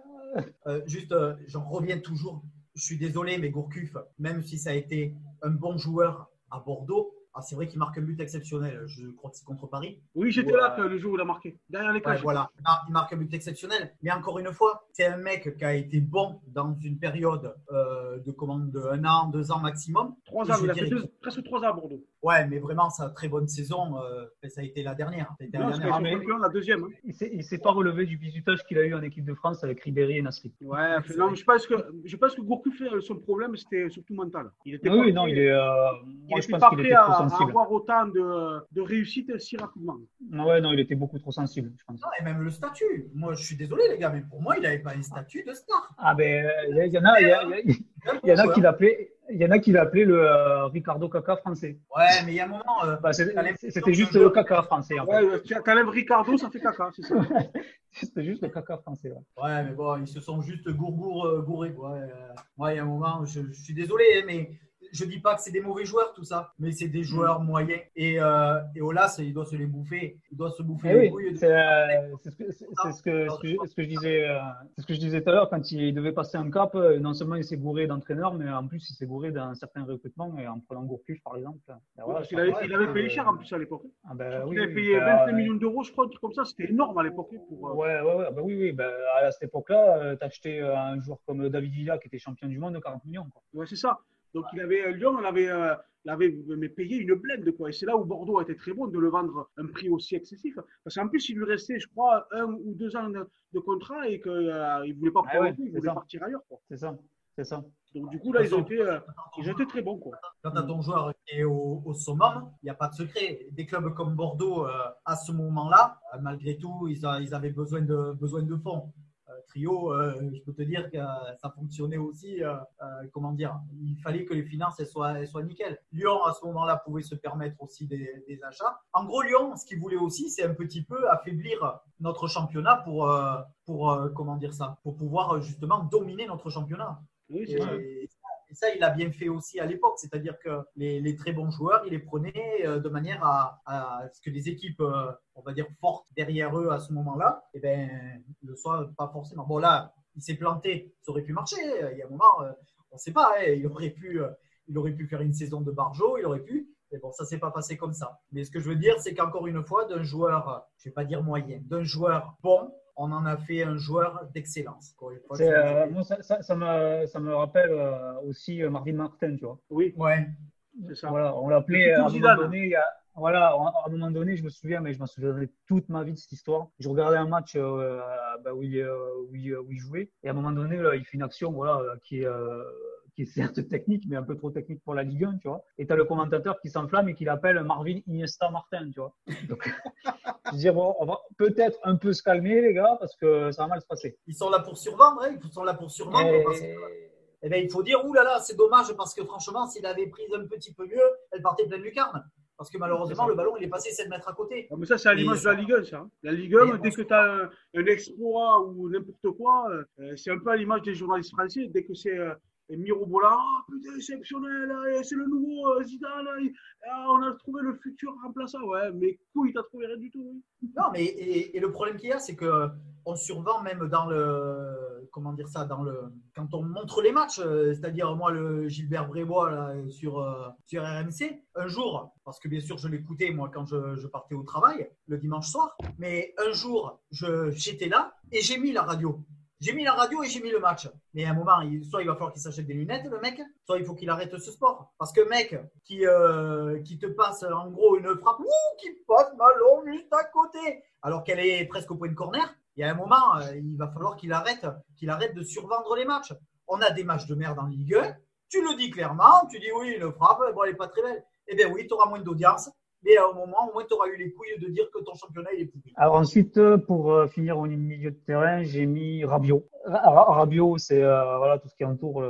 S5: Euh, juste, euh, j'en reviens toujours. Je suis désolé, mais Gourcuff, même si ça a été un bon joueur à Bordeaux, ah, c'est vrai qu'il marque un but exceptionnel. Je crois que c'est contre Paris.
S3: Oui, j'étais là que le jour où il a marqué. Derrière les
S5: Ouais,
S3: cages.
S5: voilà, il mar- il marque un but exceptionnel. Mais encore une fois, c'est un mec qui a été bon dans une période euh, de commande de un an, deux ans maximum.
S3: Trois ans, il a fait deux- presque trois ans à Bordeaux.
S5: Ouais, mais vraiment, sa très bonne saison, euh, ça a été la dernière. La dernière.
S4: Ah, mais-
S3: deuxième. hein.
S4: Il s'est- il s'est pas relevé du bisutage qu'il a eu en équipe de France avec Ribéry et Nasri.
S3: Ouais, non, je pense que je pense que Gourcuff, euh, son problème, c'était surtout mental. Il était
S4: Oui,
S3: pas
S4: oui, non,
S3: prêt-
S4: il est. euh,
S3: il
S4: moi, je pense qu'il était
S3: à, à
S4: sensible.
S3: avoir autant de, de réussite si rapidement.
S4: Ah Ouais, non, il était beaucoup trop sensible, je pense.
S5: Non, et même le statut. Moi, je suis désolé, les gars, mais pour moi, il n'avait pas un statut de star.
S4: Ah ben, il y, en a, il y, a- il y en a qui l'appelaient, il y en a qui l'appelaient le euh, Ricardo Caca français.
S5: Ouais, mais il y a un moment. euh,
S4: Bah, C'était juste le caca français. En fait.
S3: Ouais, tu Ricardo, ça fait caca, c'est ça.
S4: C'était juste le caca français. ouais.
S5: Ouais, mais bon, ils se sont juste gourgour, euh, gourés. quoi. Ouais, euh, ouais, il y a un moment, je, je suis désolé, hein, mais je dis pas que c'est des mauvais joueurs, tout ça, mais c'est des joueurs moyens. Et, euh, et Olas, il doit se les bouffer. Il doit se bouffer
S4: Eh
S5: les
S4: oui, c'est euh, c'est ce que, ce que, ce que, je- ce que je disais, euh, ce que je disais tout à l'heure quand il devait passer un cap. euh, Non seulement il s'est gouré d'entraîneur, mais en plus il s'est gouré d'un certain recrutement et en prenant Gourcuff par exemple. Ben voilà,
S3: avait, il avait payé cher en plus à l'époque.
S4: Ah ben, oui,
S3: il avait
S4: oui,
S3: payé
S4: ben,
S3: 25
S4: euh,
S3: millions d'euros, je crois, un truc comme ça. C'était énorme à l'époque. Pour, euh,
S4: Ouais, ouais, ouais. Bah oui, oui. Bah, à cette époque-là, t'achetais euh, un joueur comme David Villa qui était champion du monde de 40 millions. Quoi.
S3: Ouais, c'est ça. Donc il avait euh, Lyon, on avait, euh, l'avait mais payé une blende quoi. Et c'est là où Bordeaux a été très bon de le vendre à un prix aussi excessif. Parce qu'en plus il lui restait, je crois, un ou deux ans de, de contrat et qu'il ne voulait pas
S4: Ah
S3: prolonger,
S4: ouais,
S3: il
S4: c'est
S3: voulait
S4: ça.
S3: partir ailleurs. Quoi.
S4: C'est ça, c'est ça.
S3: Donc du coup là ils ont été, euh, ils ont été très bons quoi.
S5: Quand tu as ton joueur qui est au, au summum, il n'y a pas de secret. Des clubs comme Bordeaux, euh, à ce moment-là, euh, malgré tout, ils, a- ils avaient besoin de, besoin de fonds. Trio, euh, je peux te dire que ça fonctionnait aussi. euh, euh, comment dire Il fallait que les finances elles soient, elles soient nickel. Lyon, à ce moment-là, pouvait se permettre aussi des, des achats. En gros, Lyon, ce qu'il voulait aussi, c'est un petit peu affaiblir notre championnat pour, pour comment dire ça Pour pouvoir justement dominer notre championnat.
S3: Oui, c'est
S5: Et,
S3: ça.
S5: il a bien fait aussi à l'époque. C'est-à-dire que les, très bons joueurs, il les prenait euh, de manière à, ce que les équipes, euh, on va dire, fortes derrière eux à ce moment-là, eh ben, ne soient pas forcément. Bon, là, il s'est planté. Ça aurait pu marcher. Il y a un moment, euh, on ne sait pas. hein, il, aurait pu, il aurait pu faire une saison de Barjo. Il aurait pu. Mais bon, ça s'est pas passé comme ça. Mais ce que je veux dire, c'est qu'encore une fois, d'un joueur, je vais pas dire moyen, d'un joueur bon, on en a fait un joueur d'excellence. Tu
S4: euh, ça, ça, ça me, ça me rappelle euh, aussi euh, Marvin Martin, tu vois.
S3: Oui,
S5: Ouais.
S3: c'est ça.
S4: Voilà, on l'appelait
S3: Le
S4: à un moment donné. il y a- voilà, à un moment donné, je me souviens, mais je m'en souviendrai toute ma vie de cette histoire. Je regardais un match euh, bah, où, il, euh, où, il, où il jouait, et à un moment donné, là, il fait une action, voilà, euh, qui est, euh, qui est certes technique, mais un peu trop technique pour la Ligue 1, tu vois. Et t'as le commentateur qui s'enflamme et qui l'appelle Marvin Iniesta Martin, tu vois. Donc, dire, bon, on va peut-être un peu se calmer, les gars, parce que ça va mal se passer.
S5: Ils sont là pour survendre, hein, ils sont là pour survendre.
S4: Et-
S5: Parce que, eh ben, il faut dire, oulala, c'est dommage parce que franchement, s'il avait pris un petit peu mieux, elle partait pleine lucarne. Parce que malheureusement, le ballon, il est passé 7 mètres à côté.
S3: Ah, mais ça, c'est à l'image de la Ligue 1, ça. hein. La Ligue 1,
S5: Et
S3: dès que tu as un, un exploit ou n'importe quoi, euh, c'est un peu à l'image des journalistes français. Dès que c'est euh, Mirobola, ah putain, exceptionnel, euh, c'est le nouveau euh, Zidane, euh, ah, on a trouvé le futur remplaçant. Ouais, mais couille, t'as trouvé rien du tout. oui.
S5: Non, mais et, et le problème qu'il y a, c'est que on survend même dans le comment dire ça, dans le quand on montre les matchs, euh, c'est-à-dire moi le Gilbert Brébois sur euh, sur RMC, un jour, parce que bien sûr je l'écoutais moi quand je, je partais au travail le dimanche soir, mais un jour j'étais là et j'ai mis la radio. J'ai mis la radio et j'ai mis le match. Mais à un moment, soit il va falloir qu'il s'achète des lunettes, le mec, soit il faut qu'il arrête ce sport. Parce que mec qui, euh, qui te passe en gros une frappe, ouh, qui passe ballon juste à côté, alors qu'elle est presque au point de corner, il y a un moment, euh, il va falloir qu'il arrête, qu'il arrête de survendre les matchs. On a des matchs de merde en Ligue 1, tu le dis clairement, tu dis oui, une frappe, bon, elle n'est pas très belle. Eh bien oui, tu auras moins d'audience, mais à un moment, au moins, tu auras eu les couilles de dire que ton championnat, il est pourri.
S4: Alors ensuite, euh, pour euh, finir au milieu de terrain, j'ai mis Rabiot. Ra- Ra- Rabiot, c'est euh, voilà tout ce qui entoure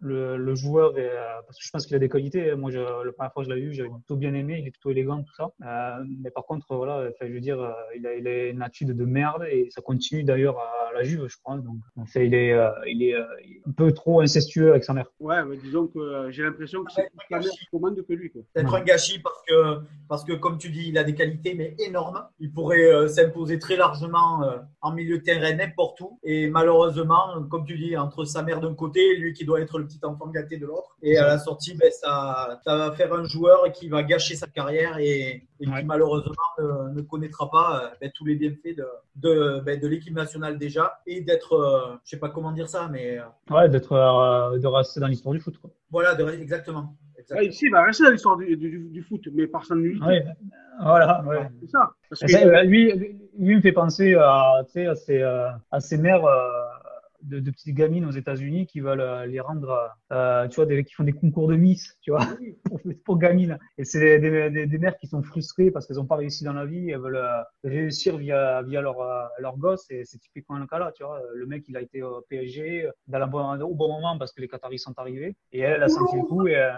S4: le, le joueur, et, euh, parce que je pense qu'il a des qualités. Moi, je, la première fois que je l'ai vu, j'avais plutôt bien aimé. Il est plutôt élégant, tout ça. Euh, mais par contre, voilà, je veux dire, il a, il a une attitude de merde et ça continue d'ailleurs à la Juve, je crois. Donc, enfin, il est, euh, il est un peu trop incestueux avec sa mère.
S3: Ouais, mais disons que j'ai l'impression que c'est plus la mère qui commande que lui. Quoi.
S5: C'est un gâchis parce que, parce que, comme tu dis, il a des qualités, mais énormes. Il pourrait euh, s'imposer très largement euh, en milieu de terrain n'importe où. Et malheureusement, comme tu dis, entre sa mère d'un côté, lui qui doit être le petit enfant gâté de l'autre. Et à la sortie, ben, ça, ça va faire un joueur qui va gâcher sa carrière et, et
S4: Ouais.
S5: qui malheureusement ne, ne connaîtra pas euh, ben, tous les bienfaits de, de, ben, de l'équipe nationale déjà et d'être, euh, je sais pas comment dire ça, mais
S4: Ouais, d'être de rester dans l'histoire du foot. Quoi.
S5: voilà, de- exactement. Exactement.
S3: Ici, il va rester dans l'histoire du, du, du foot, mais par son nullité.
S4: Ouais, voilà. Ouais.
S3: C'est ça. Parce que,
S4: Ça, euh, lui, lui, lui me fait penser à, à, ces, euh, à ces mères euh, de, de petites gamines aux États-Unis qui veulent euh, les rendre, euh, tu vois, des, qui font des concours de Miss, tu vois, pour, pour gamines. Et c'est des, des, des mères qui sont frustrées parce qu'elles n'ont pas réussi dans la vie, elles veulent euh, réussir via, via leur, euh, leur gosse. Et c'est typiquement le cas là, tu vois. Le mec, il a été au PSG dans la au bon moment parce que les Qataris sont arrivés. Et elle, elle a senti le coup. Et,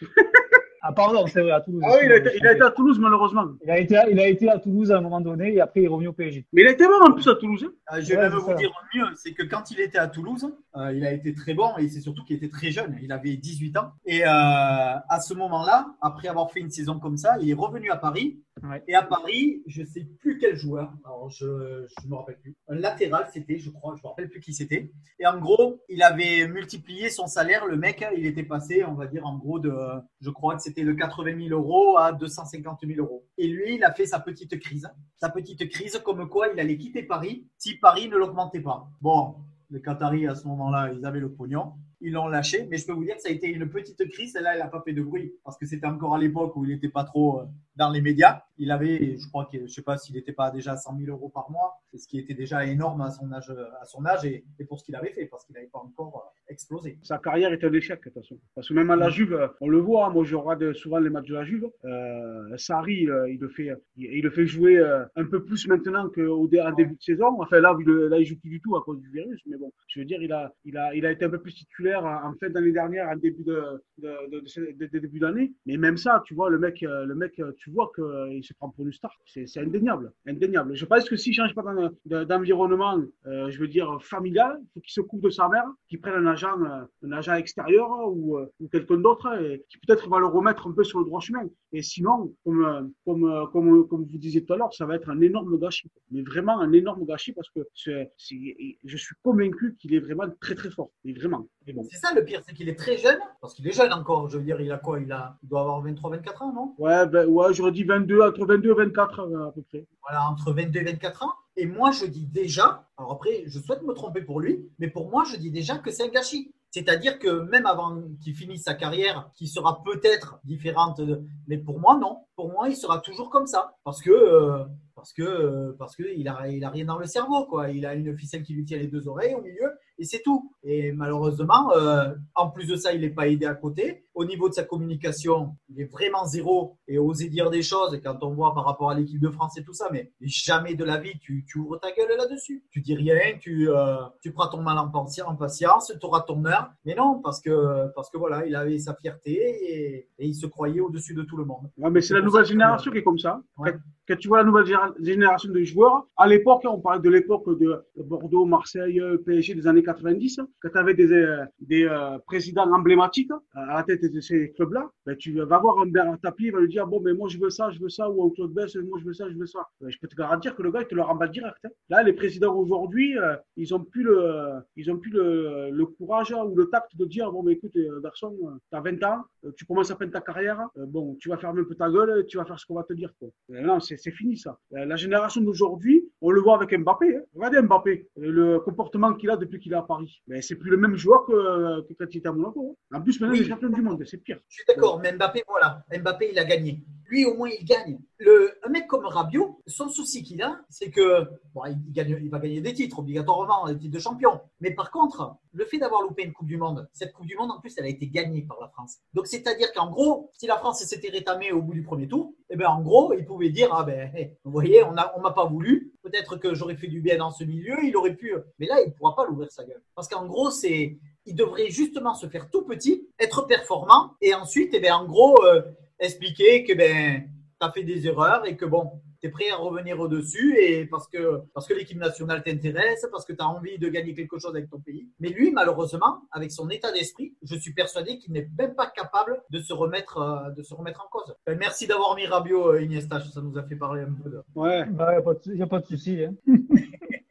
S4: ah, pardon, c'est vrai, à Toulouse.
S3: ah oui, il a, été,
S4: excuse-moi,
S3: il a été à Toulouse, malheureusement.
S4: il a été, il a été à Toulouse à un moment donné et après il est revenu au PSG.
S3: Mais il a été bon en plus à Toulouse. hein.
S5: Euh, je vais
S4: Ouais,
S5: vous
S4: ça.
S5: dire mieux, c'est que quand il était à Toulouse, euh, il a été très bon et c'est surtout qu'il était très jeune. Il avait 18 ans. Et euh, à ce moment-là, après avoir fait une saison comme ça, il est revenu à Paris. Et à Paris, je sais plus quel joueur, je ne me rappelle plus, un latéral c'était, je crois, je me rappelle plus qui c'était. Et en gros, il avait multiplié son salaire, le mec, il était passé, on va dire, en gros, de, je crois que c'était de 80 000 euros à 250 000 euros. Et lui, il a fait sa petite crise, sa petite crise comme quoi il allait quitter Paris si Paris ne l'augmentait pas. Bon, les Qataris, à ce moment-là, ils avaient le pognon ils l'ont lâché. Mais je peux vous dire que ça a été une petite crise. Celle-là, elle n'a pas fait de bruit parce que c'était encore à l'époque où il n'était pas trop euh, dans les médias. Il avait, je crois que, je sais pas s'il n'était pas déjà à 100 000 euros par mois, ce qui était déjà énorme à son âge, à son âge et, et pour ce qu'il avait fait parce qu'il n'avait pas encore euh, explosé.
S3: Sa carrière est un échec, de toute façon. Parce que même à la Juve, euh, on le voit, moi je regarde souvent les matchs de la Juve. Euh, Sarri, euh, il, le fait, il, il le fait jouer un peu plus maintenant qu'au dé- début de saison. Enfin là, il, là, il joue plus du tout à cause du virus. Mais bon, je veux dire, il a, il a, il a été un peu plus titulaire en fin d'année dernière, en début de, de, début d'année. Mais même ça, tu vois, le mec, euh, le mec, euh, tu vois qu'il se prend pour une star. C'est indéniable, indéniable. Je pense que s'il change pas d'en- de- d'environnement, euh, je veux dire familial, il faut qu'il se coupe de sa mère, qu'il prenne un agent, euh, un agent extérieur ou, euh, ou quelqu'un d'autre et qui peut-être va le remettre un peu sur le droit chemin. Et sinon, comme, euh, comme, euh, comme, comme vous disiez tout à l'heure, ça va être un énorme gâchis. Mais vraiment un énorme gâchis parce que je suis convaincu qu'il est vraiment très très fort. Mais vraiment.
S5: C'est ça le pire, c'est qu'il est très jeune, parce qu'il est jeune encore. Je veux dire, il a quoi il, a, il doit avoir 23-24 ans, non?
S3: Ouais, ben, ouais j'aurais dit 22, entre 22 et 24 euh, à peu près.
S5: Voilà, entre 22 et 24 ans. Et moi, je dis déjà, alors après, je souhaite me tromper pour lui, mais pour moi, je dis déjà que c'est un gâchis. C'est-à-dire que même avant qu'il finisse sa carrière, qui sera peut-être différente, de... mais pour moi, non. Pour moi, il sera toujours comme ça. Parce que, euh, parce que, euh, parce que il a, il a rien dans le cerveau, quoi. Il a une ficelle qui lui tient les deux oreilles au milieu, et c'est tout. Et malheureusement, euh, en plus de ça, il n'est pas aidé à côté. Au niveau de sa communication, il est vraiment zéro et oser dire des choses quand on voit par rapport à l'équipe de France et tout ça, mais jamais de la vie tu, tu ouvres ta gueule là-dessus. Tu dis rien, tu, euh, tu prends ton mal en patience, en patience tu auras ton heure. Mais non, parce que, parce que voilà, il avait sa fierté et, et il se croyait au-dessus de tout le monde.
S3: Ouais, mais c'est la nouvelle génération qui est comme ça.
S5: Ouais.
S3: Quand, quand tu vois la nouvelle génération de joueurs, à l'époque, on parlait de l'époque de Bordeaux, Marseille, PSG des années 90, quand tu avais des, euh, des euh, présidents emblématiques à la tête de ces clubs-là, ben, tu vas voir un Tapie, il va lui dire Bon, mais moi je veux ça, je veux ça, ou un Claude Bess, moi je veux ça, je veux ça. Ben, je peux te garantir que le gars, il te le remballe direct. hein. Là, les présidents aujourd'hui, euh, ils ont plus le, ils ont plus le, le courage hein, ou le tact de dire Bon, mais écoute, euh, garçon, tu as 20 ans, euh, tu commences à peine ta carrière, euh, bon, tu vas fermer un peu ta gueule, tu vas faire ce qu'on va te dire. Quoi. Non, c'est fini ça. La génération d'aujourd'hui, on le voit avec Mbappé. hein. Regardez Mbappé, le comportement qu'il a depuis qu'il est à Paris. Mais c'est plus le même joueur que, que quand il était à Monaco. hein. En plus, maintenant, il est champion du monde, c'est pire.
S5: Je suis d'accord, mais Mbappé, voilà. Mbappé, il a gagné. Lui, au moins, il gagne. Le, un mec comme Rabiot, son souci qu'il a, c'est que, bon, il, gagne, il va gagner des titres, obligatoirement, des titres de champion. Mais par contre, le fait d'avoir loupé une Coupe du Monde, cette Coupe du Monde, en plus, elle a été gagnée par la France. Donc, c'est-à-dire qu'en gros, si la France s'était rétamée au bout du premier tour, eh ben, en gros, il pouvait dire, ah ben, vous voyez, on a, on m'a pas voulu. Peut-être que j'aurais fait du bien dans ce milieu, il aurait pu. Mais là, il pourra pas l'ouvrir sa gueule. Parce qu'en gros, c'est, il devrait justement se faire tout petit, être performant, et ensuite, eh ben, en gros, euh, expliquer que ben, tu as fait des erreurs et que bon, tu es prêt à revenir au-dessus et parce que, parce que l'équipe nationale t'intéresse, parce que tu as envie de gagner quelque chose avec ton pays. Mais lui, malheureusement, avec son état d'esprit, je suis persuadé qu'il n'est même pas capable de se remettre, euh, de se remettre en cause. Ben, merci d'avoir mis Rabiot, euh, Iniesta, ça nous a fait parler un peu de.
S3: Ouais.
S4: Bah, y a pas de, y a pas de souci. Hein.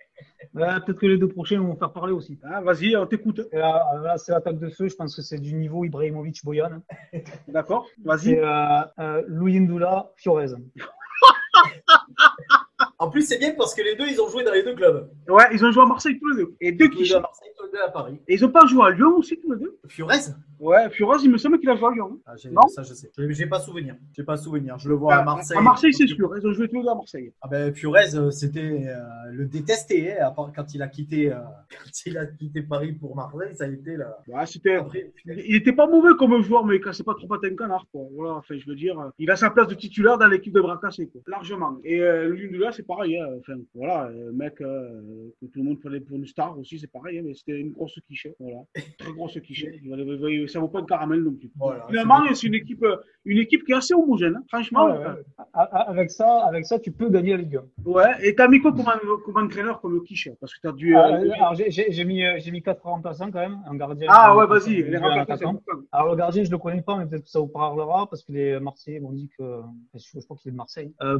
S4: Ouais, Peut-être que les deux prochains vont faire parler aussi.
S3: Ah, Vas-y, on t'écoute.
S4: Et là, là, c'est l'attaque de feu. Je pense que c'est du niveau Ibrahimovic-Boyan.
S3: D'accord Vas-y.
S4: Euh, euh, Louis Ndoula, Fiorez.
S5: En plus, c'est bien parce que les deux, ils ont joué dans les deux clubs.
S3: Ouais, ils ont joué à Marseille tous les deux. Et deux qui
S5: deux à Marseille, tous les deux à Paris.
S3: Et ils ont pas joué à Lyon aussi tous les deux
S5: Fiorez
S3: Ouais, Furos, il me semble qu'il a joué à Lyon.
S5: ah,
S3: Non.
S5: Ça, je sais. J'ai pas souvenir. J'ai pas souvenir. Je le vois à Marseille.
S3: À Marseille, c'est sûr. Ils ont joué tous les deux à Marseille.
S5: Ah ben, Fiorez, euh, c'était euh, le détesté, hein, à part quand il a quitté, euh, quand il a quitté Paris pour Marseille, ça a été là.
S3: Ouais, c'était.
S5: Après,
S3: Il était pas mauvais comme joueur, mais il cassait pas trop patin un canard, quoi. Voilà, enfin, je veux dire, euh, il a sa place de titulaire dans l'équipe de bras cassés, quoi. Largement. Et euh, Lundula, c'est pareil, hein. Enfin, voilà, euh, mec, euh, que tout le monde prenait pour une star aussi, c'est pareil, hein, mais c'était une grosse quiche, voilà. Très grosse va- Ça vaut pas de caramel non plus.
S5: Voilà,
S3: Finalement, c'est une équipe, euh, une équipe qui est assez homogène, hein. franchement.
S4: Ouais, ouais. Avec ça, avec ça, tu peux gagner la Ligue 1.
S3: Ouais, et t'as mis quoi comme, comme entraîneur, comme quiche Parce que t'as dû.
S4: Ah,
S3: euh,
S4: alors, j'ai- mis, j'ai mis quatre remplaçants quand même, un gardien.
S3: Ah ouais, vas-y, c'est.
S4: Alors le gardien, je le connais pas, mais peut-être que ça vous parlera parce que les Marseillais m'ont dit que, je crois qu'il est de Marseille. Euh,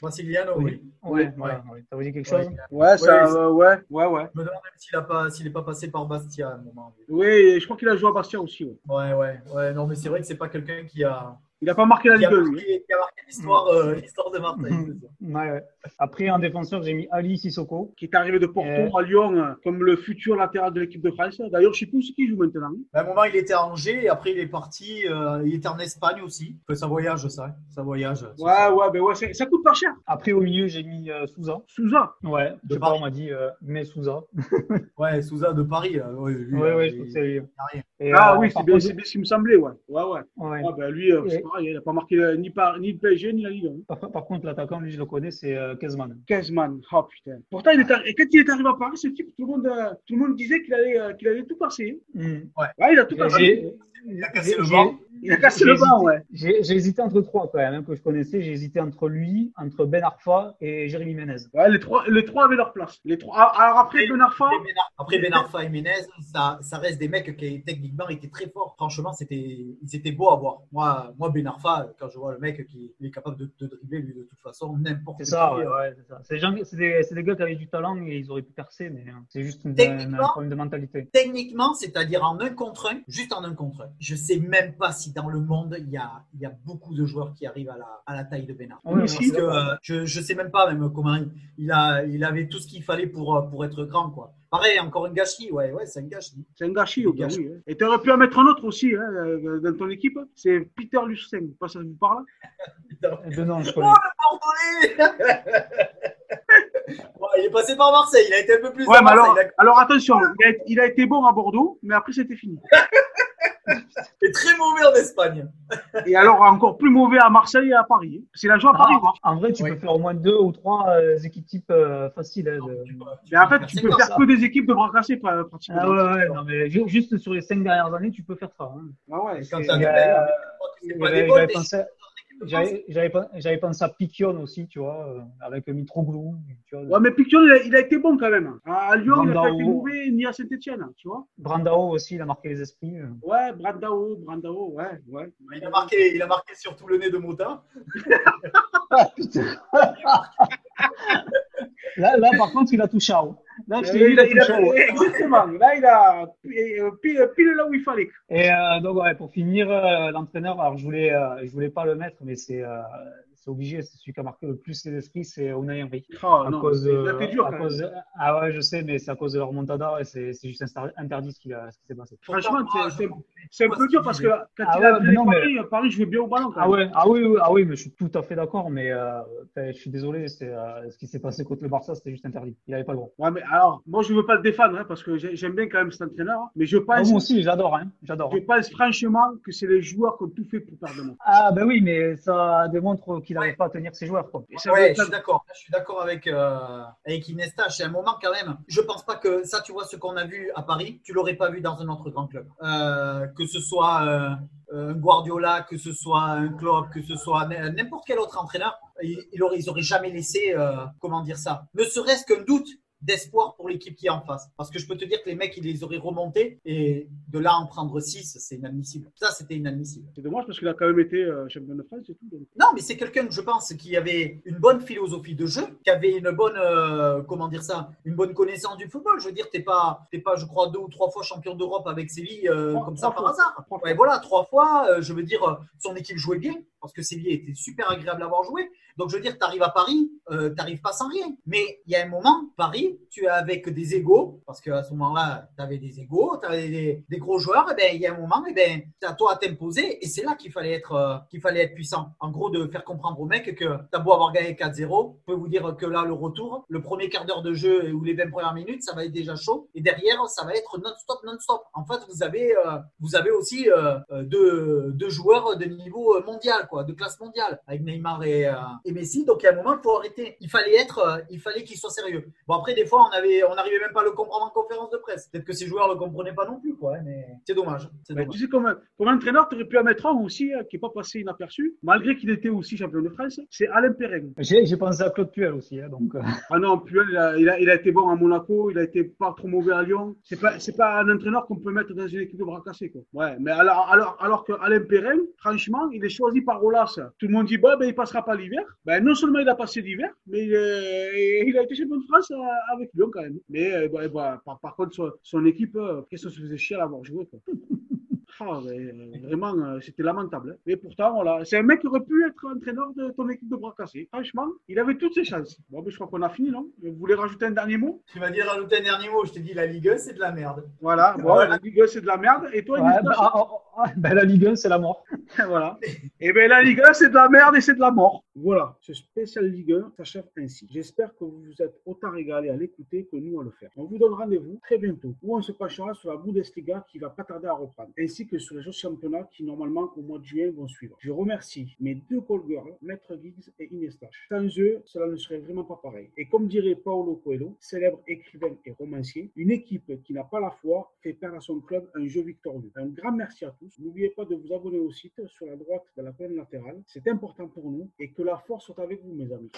S4: Brasiliano.
S5: Brasiliano, oui.
S4: Ouais, voilà, ouais. Ça vous dit quelque chose?
S5: Ouais.
S3: Ouais, ça,
S5: oui,
S3: euh, ouais, ouais, ouais.
S5: Je me demande même s'il a pas, pas passé par Bastia à un moment.
S3: Oui, je crois qu'il a joué à Bastia aussi. ouais.
S5: Ouais, ouais, ouais. Non, mais c'est vrai que c'est pas quelqu'un qui a,
S3: Il a pas marqué la Ligue 1, lui.
S5: marqué, qui a marqué l'histoire, euh, l'histoire de Marseille.
S4: Ouais, ouais. Après, en défenseur, j'ai mis Ali Sissoko.
S3: qui est arrivé de Porto
S4: Euh.
S3: à Lyon euh, comme le futur latéral de l'équipe de France. D'ailleurs, je sais plus ce qui joue maintenant.
S5: À un moment, il était à Angers, et après, il est parti, euh, il était en Espagne aussi. Enfin, ça voyage, ça. Ça voyage.
S3: Ouais,
S5: ça.
S3: ouais, ben ouais, ça coute pas cher.
S4: Après, au milieu, j'ai mis euh, Souza.
S3: Souza?
S4: Ouais, je
S5: De
S4: sais pas, on m'a dit, euh, mais Souza.
S5: Ouais, Souza de Paris. ouais, lui,
S4: Ouais, ouais,
S5: il-
S4: je trouve que c'est
S5: il
S3: ah
S4: euh,
S3: oui, c'est bien,
S4: contre,
S3: c'est bien ce qui me semblait, ouais. Ouais, ouais.
S4: ouais.
S3: Ah, ben lui, euh,
S4: Et-
S3: pareil, il a pas marqué euh, ni, par, ni le PSG ni la Ligue 1.
S4: Par, par contre, l'attaquant, lui, je le connais, c'est euh, Kezman.
S3: Kezman, oh putain. Pourtant, il est arri- et quand il est arrivé à Paris, ce type, tout le monde, euh, tout le monde disait qu'il allait, euh, qu'il allait tout passer.
S4: Hmm.
S3: Ouais, il a tout passé.
S5: Il a cassé le banc.
S3: Il a cassé
S4: J'ai
S3: le banc,
S4: hésité-
S3: ouais.
S4: J'ai hésité entre trois quand même, hein, que je connaissais. J'ai hésité entre lui, entre Ben Arfa et Jérémy Ménez.
S3: Ouais, les trois, les trois avaient leur place. Les trois. Ah, Alors après, Ben Arfa,
S5: Après, Ben Ar- Après Ben Arfa et Menez, ça, ça reste des mecs qui techniquement étaient très forts. Franchement, c'était, ils étaient beaux à voir. Moi, moi Ben Arfa, quand je vois le mec qui il est capable de, de dribbler, lui, de toute façon, n'importe
S4: C'est ça, ouais, ouais, c'est ça. C'est des, gars qui avaient du talent et ils auraient pu percer, mais hein, c'est juste une,
S5: Techniquement-
S4: un problème de mentalité.
S5: Techniquement, c'est-à-dire en un contre un, juste en un contre un. Je sais même pas si dans le monde, il y a, il y a beaucoup de joueurs qui arrivent à la, à la taille de.
S4: Ouais,
S5: Parce que euh, je, je sais même pas même comment il, il a, il avait tout ce qu'il fallait pour, euh, pour être grand, quoi. Pareil, encore une gâchis, ouais, ouais, c'est un gâchis.
S3: c'est un gâchis,
S5: Gâchis.
S3: oui. hein. Et tu aurais pu en mettre un autre aussi hein, euh, dans ton équipe. C'est Peter Lussen. Pas ça vous parle
S4: nom, je connais.
S5: Oh, le Il est passé par Marseille, il a été un peu plus
S3: Ouais, mais alors, alors attention, il a, il a été bon à Bordeaux, mais après c'était fini.
S5: Il est très mauvais en Espagne.
S3: Et alors encore plus mauvais à Marseille et à Paris. C'est la joie à Paris.
S4: Ah, en vrai, tu
S5: Oui.
S4: peux faire au moins deux ou trois euh, équipes types euh, faciles. hein,
S3: Mais en fait, tu peux faire
S4: ça.
S3: que des équipes de bras cassés pra- pratiquement.
S4: Ah ouais, ouais, non, mais ju- juste sur les cinq dernières années, tu peux faire ça. hein.
S3: Ah ouais,
S5: Quand t'as
S4: Il
S5: des des
S4: j'avais pensé, à Piquion aussi, tu vois, euh, avec Mitroglou. Tu vois,
S3: Ouais, mais Piquion, il a, il a été bon quand même. À Lyon, il a pas été mauvais, ni à Saint-Etienne, tu vois.
S4: Brandao aussi, il a marqué les esprits. euh.
S3: Ouais, Brandao, Brandao, ouais, ouais.
S5: il a marqué, il a marqué surtout le nez de Mota.
S4: Ah, putain. Là, là, par contre, il a tout chaud. Là, je
S3: Euh,
S4: dit,
S3: il a-
S4: tout chaud.
S3: exactement. Là, il a pile, pile- pile là où il fallait.
S4: Et euh, donc, ouais, pour finir, euh, l'entraîneur, alors je voulais, euh, je voulais pas le mettre, mais c'est euh, c'est obligé, c'est celui qui a marqué le plus les esprits, c'est Unai Emery.
S3: Oh,
S4: à
S3: non,
S4: cause de,
S3: il a fait dur
S4: à cause ah ouais, je sais, mais c'est à cause de leur montada et c'est c'est juste interdit ce qui, a- ce qui s'est passé.
S3: Franchement, c'est- un peu dur parce que quand
S4: Ah
S3: il
S4: ouais,
S3: a
S4: mais
S3: appelé
S4: non, mais-
S3: Paris, Paris jouait bien au ballon quand
S4: Ah
S3: même.
S4: ouais, ah oui, oui, ah oui, mais je suis tout à fait d'accord, mais euh, enfin, je suis désolé, c'est euh, ce qui s'est passé contre le Barça, c'était juste interdit. Il avait pas le droit.
S3: Ouais, mais alors, moi, je veux pas le défendre hein, parce que j'ai- j'aime bien quand même cet entraîneur, mais je
S4: Ah,
S3: pense,
S4: moi aussi, j'adore, hein, j'adore.
S3: je pense franchement que c'est les joueurs qui ont tout fait pour perdre le match.
S4: Ah ben oui, mais ça démontre qu'il n'arrive pas à tenir ses joueurs, quoi.
S5: Ouais, je suis d'accord. Je suis d'accord avec euh, avec Inesta. C'est un moment quand même. Je pense pas que ça, tu vois, ce qu'on a vu à Paris, tu l'aurais pas vu dans un autre grand club. Euh, que ce soit euh, un Guardiola, que ce soit un Klopp, que ce soit n'importe quel autre entraîneur, ils, ils auraient, ils auraient jamais laissé, euh, comment dire ça, ne serait-ce qu'un doute d'espoir pour l'équipe qui est en face. Parce que je peux te dire que les mecs, ils les auraient remontés et de là en prendre 6, c'est inadmissible. Ça, c'était inadmissible.
S3: C'est dommage parce qu'il a quand même été euh, champion de France et tout. donc.
S5: Non, mais c'est quelqu'un que je pense qui avait une bonne philosophie de jeu, qui avait une bonne, euh, comment dire ça, une bonne connaissance du football. Je veux dire, t'es pas, t'es pas, je crois, deux ou trois fois champion d'Europe avec Séville euh, comme ça par
S3: fois.
S5: hasard. Ouais, voilà, trois fois. euh, je veux dire, son équipe jouait bien parce que Séville était super agréable à avoir joué. Donc je veux dire, t'arrives à Paris, euh, t'arrives pas sans rien. Mais il y a un moment, Paris, tu es avec des égaux parce qu'à ce moment-là, t'avais des égaux, t'avais des, des gros joueurs. Et ben, il y a un moment, et ben, c'est à toi à t'imposer et c'est là qu'il fallait être, euh, qu'il fallait être puissant. En gros, de faire comprendre aux mecs que t'as beau avoir gagné 4-0, je peux vous dire que là, le retour, le premier quart d'heure de jeu ou les 20 premières minutes, ça va être déjà chaud. Et derrière, ça va être non-stop, non-stop. En fait, vous avez, euh, vous avez aussi euh, deux, deux joueurs de niveau mondial, quoi, de classe mondiale, avec Neymar et, euh, et Messi. Donc, il y a un moment, il faut arrêter. Il fallait être, euh, il fallait qu'ils soient sérieux. Bon, après, des fois, on avait, on n'arrivait même pas à le comprendre en conférence de presse. Peut-être que ces joueurs le comprenaient pas non plus, quoi. hein, Mais c'est dommage. C'est
S3: Mais
S5: dommage.
S3: tu sais, comme, comme entraîneur, tu aurais pu en mettre un aussi hein, qui n'est pas passé inaperçu, malgré qu'il était aussi champion de France. C'est Alain Perrin.
S4: J'ai j'ai pensé à Claude Puel aussi, hein, donc. euh,
S3: Ah non, Puel, il a, il, a, il a été bon à Monaco, il a été pas trop mauvais à Lyon. C'est pas, c'est pas un entraîneur qu'on peut mettre dans une équipe de bras cassés, quoi. Ouais, mais alors, alors, alors que Alain Perrin, franchement, il est choisi par Tout le monde dit, bah, ben, il passera pas l'hiver. Ben, non seulement il a passé l'hiver, mais euh, il a été champion de France euh, avec Lyon quand même. Mais, euh, bah, bah, par, par contre, son, son équipe, euh, qu'est-ce que ça se faisait chier à l'avoir joué, quoi. Ah, mais, vraiment, c'était lamentable. hein. Mais pourtant, voilà, c'est un mec qui aurait pu être entraîneur de ton équipe de bras cassés. Franchement, il avait toutes ses chances. Bon, mais je crois qu'on a fini, non? Vous voulez rajouter un dernier mot?
S5: Tu m'as dit rajouter un dernier mot. Je t'ai dit la Ligue 1, c'est de la merde.
S3: Voilà, bon,
S5: Voilà.
S3: la Ligue 1, c'est de la merde. Et toi,
S4: ouais, Ah, bah, la Ligue 1, c'est la mort.
S3: voilà. Et bien, la Ligue 1, c'est de la merde et c'est de la mort. Voilà, ce spécial Ligue 1 s'achève ainsi. J'espère que vous vous êtes autant régalé à l'écouter que nous à le faire. On vous donne rendez-vous très bientôt, où on se penchera sur la Bundesliga qui va pas tarder à reprendre, ainsi que sur les autres championnats qui normalement au mois de juin vont suivre. Je remercie mes deux call girls, Maître Giggs et Inestache. Sans eux, cela ne serait vraiment pas pareil. Et comme dirait Paolo Coelho, célèbre écrivain et romancier, une équipe qui n'a pas la foi fait perdre à son club un jeu victorieux. Un grand merci à tous. N'oubliez pas de vous abonner au site sur la droite de la colonne latérale. C'est important pour nous et que la force soit avec vous, mes amis.